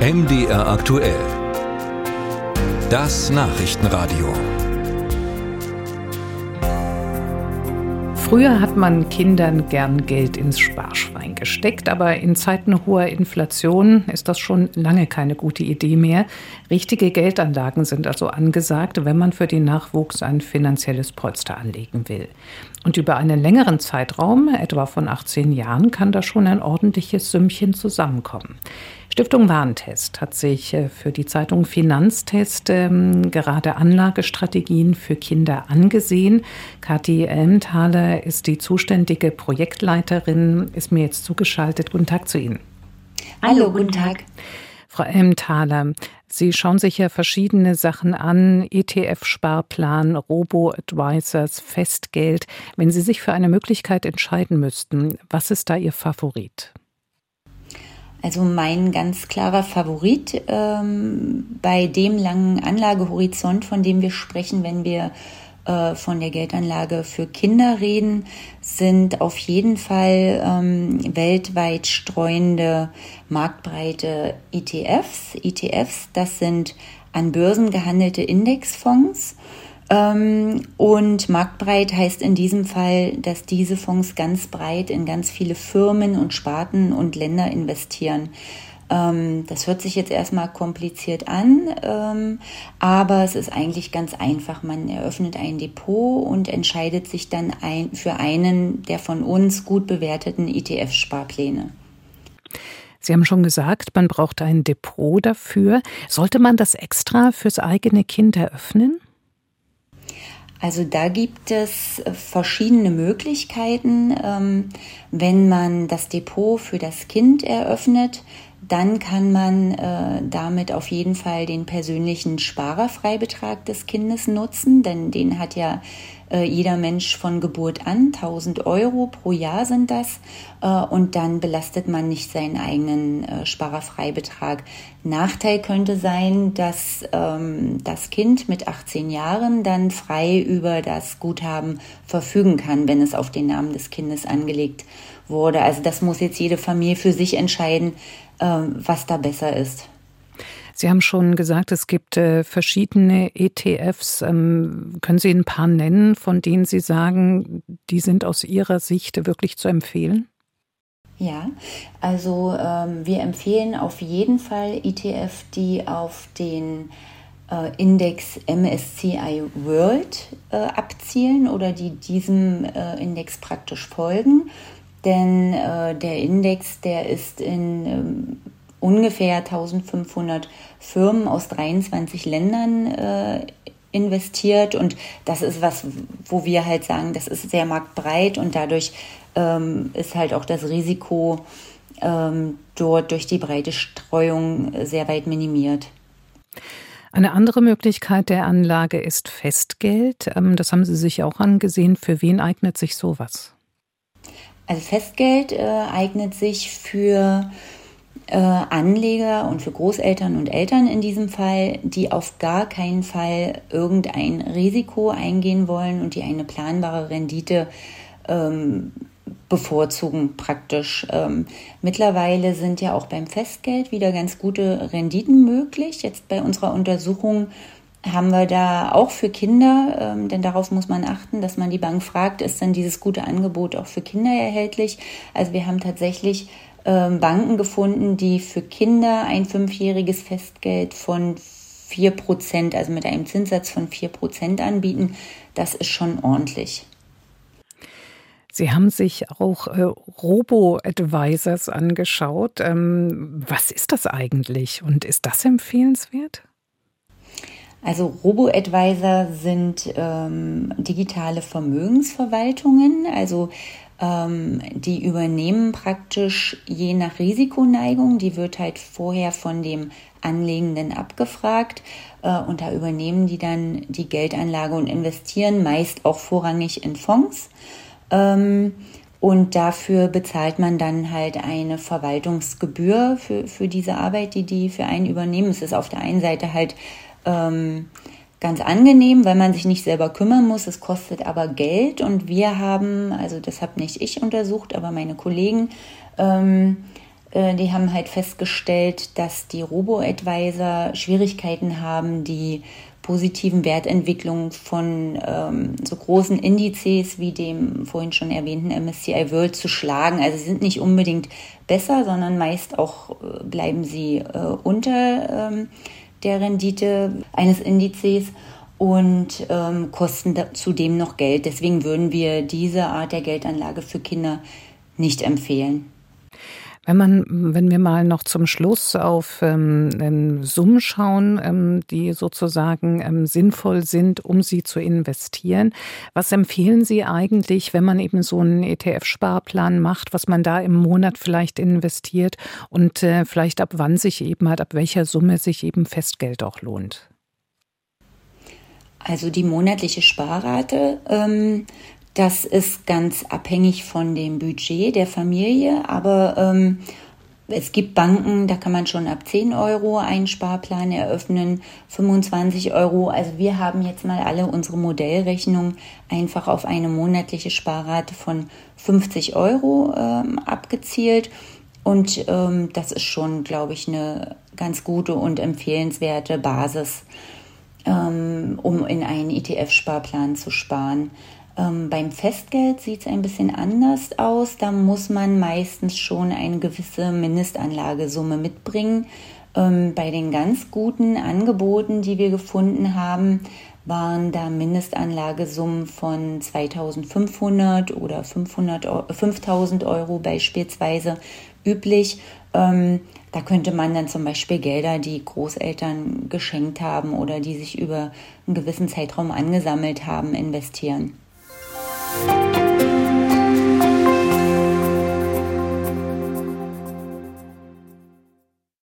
MDR aktuell. Das Nachrichtenradio. Früher hat man Kindern gern Geld ins Sparschwein gesteckt, aber in Zeiten hoher Inflation ist das schon lange keine gute Idee mehr. Richtige Geldanlagen sind also angesagt, wenn man für den Nachwuchs ein finanzielles Polster anlegen will. Und über einen längeren Zeitraum, etwa von 18 Jahren, kann da schon ein ordentliches Sümmchen zusammenkommen. Stiftung Warentest hat sich äh, für die Zeitung Finanztest ähm, gerade Anlagestrategien für Kinder angesehen. Kathi Elmthaler ist die zuständige Projektleiterin, ist mir jetzt zugeschaltet. Guten Tag zu Ihnen. Hallo, guten Tag. Frau Elmthaler, Sie schauen sich ja verschiedene Sachen an, ETF-Sparplan, Robo-Advisors, Festgeld. Wenn Sie sich für eine Möglichkeit entscheiden müssten, was ist da Ihr Favorit? Also mein ganz klarer Favorit ähm, bei dem langen Anlagehorizont, von dem wir sprechen, wenn wir äh, von der Geldanlage für Kinder reden, sind auf jeden Fall ähm, weltweit streuende marktbreite ETFs. ETFs, das sind an Börsen gehandelte Indexfonds und marktbreit heißt in diesem Fall, dass diese Fonds ganz breit in ganz viele Firmen und Sparten und Länder investieren. Ähm, das hört sich jetzt erstmal kompliziert an, ähm, aber es ist eigentlich ganz einfach. Man eröffnet ein Depot und entscheidet sich dann für einen der von uns gut bewerteten ETF-Sparpläne. Sie haben schon gesagt, man braucht ein Depot dafür. Sollte man das extra fürs eigene Kind eröffnen? Also da gibt es äh, verschiedene Möglichkeiten. Ähm, wenn man das Depot für das Kind eröffnet, dann kann man äh, damit auf jeden Fall den persönlichen Sparerfreibetrag des Kindes nutzen, denn den hat ja äh, jeder Mensch von Geburt an. 1000 Euro pro Jahr sind das. Äh, und dann belastet man nicht seinen eigenen äh, Sparerfreibetrag. Nachteil könnte sein, dass ähm, das Kind mit 18 Jahren dann frei über das Guthaben verfügen kann, wenn es auf den Namen des Kindes angelegt wurde. Also das muss jetzt jede Familie für sich entscheiden, was da besser ist. Sie haben schon gesagt, es gibt äh, verschiedene ETFs. Ähm, können Sie ein paar nennen, von denen Sie sagen, die sind aus Ihrer Sicht wirklich zu empfehlen? Ja, also ähm, wir empfehlen auf jeden Fall ETF, die auf den äh, Index MSCI World äh, abzielen oder die diesem äh, Index praktisch folgen. Denn äh, der Index, der ist in ähm, ungefähr 1500 Firmen aus 23 Ländern äh, investiert und das ist was, wo wir halt sagen, das ist sehr marktbreit und dadurch ähm, ist halt auch das Risiko ähm, dort durch die breite Streuung sehr weit minimiert. Eine andere Möglichkeit der Anlage ist Festgeld. Ähm, das haben Sie sich auch angesehen. Für wen eignet sich sowas? Also Festgeld äh, eignet sich für äh, Anleger und für Großeltern und Eltern in diesem Fall, die auf gar keinen Fall irgendein Risiko eingehen wollen und die eine planbare Rendite ähm, bevorzugen praktisch. Ähm, mittlerweile sind ja auch beim Festgeld wieder ganz gute Renditen möglich. Jetzt bei unserer Untersuchung haben wir da auch für Kinder, ähm, denn darauf muss man achten, dass man die Bank fragt, ist denn dieses gute Angebot auch für Kinder erhältlich? Also wir haben tatsächlich ähm, Banken gefunden, die für Kinder ein fünfjähriges Festgeld von 4%, also mit einem Zinssatz von 4% anbieten. Das ist schon ordentlich. Sie haben sich auch äh, Robo-Advisors angeschaut. Ähm, was ist das eigentlich und ist das empfehlenswert? Also Robo-Advisor sind ähm, digitale Vermögensverwaltungen, also ähm, die übernehmen praktisch je nach Risikoneigung, die wird halt vorher von dem Anlegenden abgefragt äh, und da übernehmen die dann die Geldanlage und investieren meist auch vorrangig in Fonds. Ähm, und dafür bezahlt man dann halt eine Verwaltungsgebühr für, für diese Arbeit, die die für einen übernehmen. Es ist auf der einen Seite halt ähm, ganz angenehm, weil man sich nicht selber kümmern muss. Es kostet aber Geld und wir haben, also das habe nicht ich untersucht, aber meine Kollegen, ähm, Äh, die haben halt festgestellt, dass die Robo-Advisor Schwierigkeiten haben, die positiven Wertentwicklungen von ähm, so großen Indizes wie dem vorhin schon erwähnten MSCI World zu schlagen. Also sie sind nicht unbedingt besser, sondern meist auch äh, bleiben sie äh, unter ähm, der Rendite eines Indizes und ähm, kosten zudem noch Geld. Deswegen würden wir diese Art der Geldanlage für Kinder nicht empfehlen. Wenn man, wenn wir mal noch zum Schluss auf ähm, Summen schauen, ähm, die sozusagen ähm, sinnvoll sind, um sie zu investieren, was empfehlen Sie eigentlich, wenn man eben so einen ETF-Sparplan macht, was man da im Monat vielleicht investiert und äh, vielleicht ab wann sich eben halt, ab welcher Summe sich eben Festgeld auch lohnt? Also die monatliche Sparrate ähm, das ist ganz abhängig von dem Budget der Familie, aber ähm, es gibt Banken, da kann man schon ab 10 Euro einen Sparplan eröffnen, 25 Euro. Also wir haben jetzt mal alle unsere Modellrechnungen einfach auf eine monatliche Sparrate von 50 Euro ähm, abgezielt. Und ähm, das ist schon, glaube ich, eine ganz gute und empfehlenswerte Basis, ähm, um in einen ETF-Sparplan zu sparen. Ähm, beim Festgeld sieht es ein bisschen anders aus. Da muss man meistens schon eine gewisse Mindestanlagesumme mitbringen. Ähm, bei den ganz guten Angeboten, die wir gefunden haben, waren da Mindestanlagesummen von 2500 oder 500, 5000 Euro beispielsweise üblich. Ähm, da könnte man dann zum Beispiel Gelder, die Großeltern geschenkt haben oder die sich über einen gewissen Zeitraum angesammelt haben, investieren. life.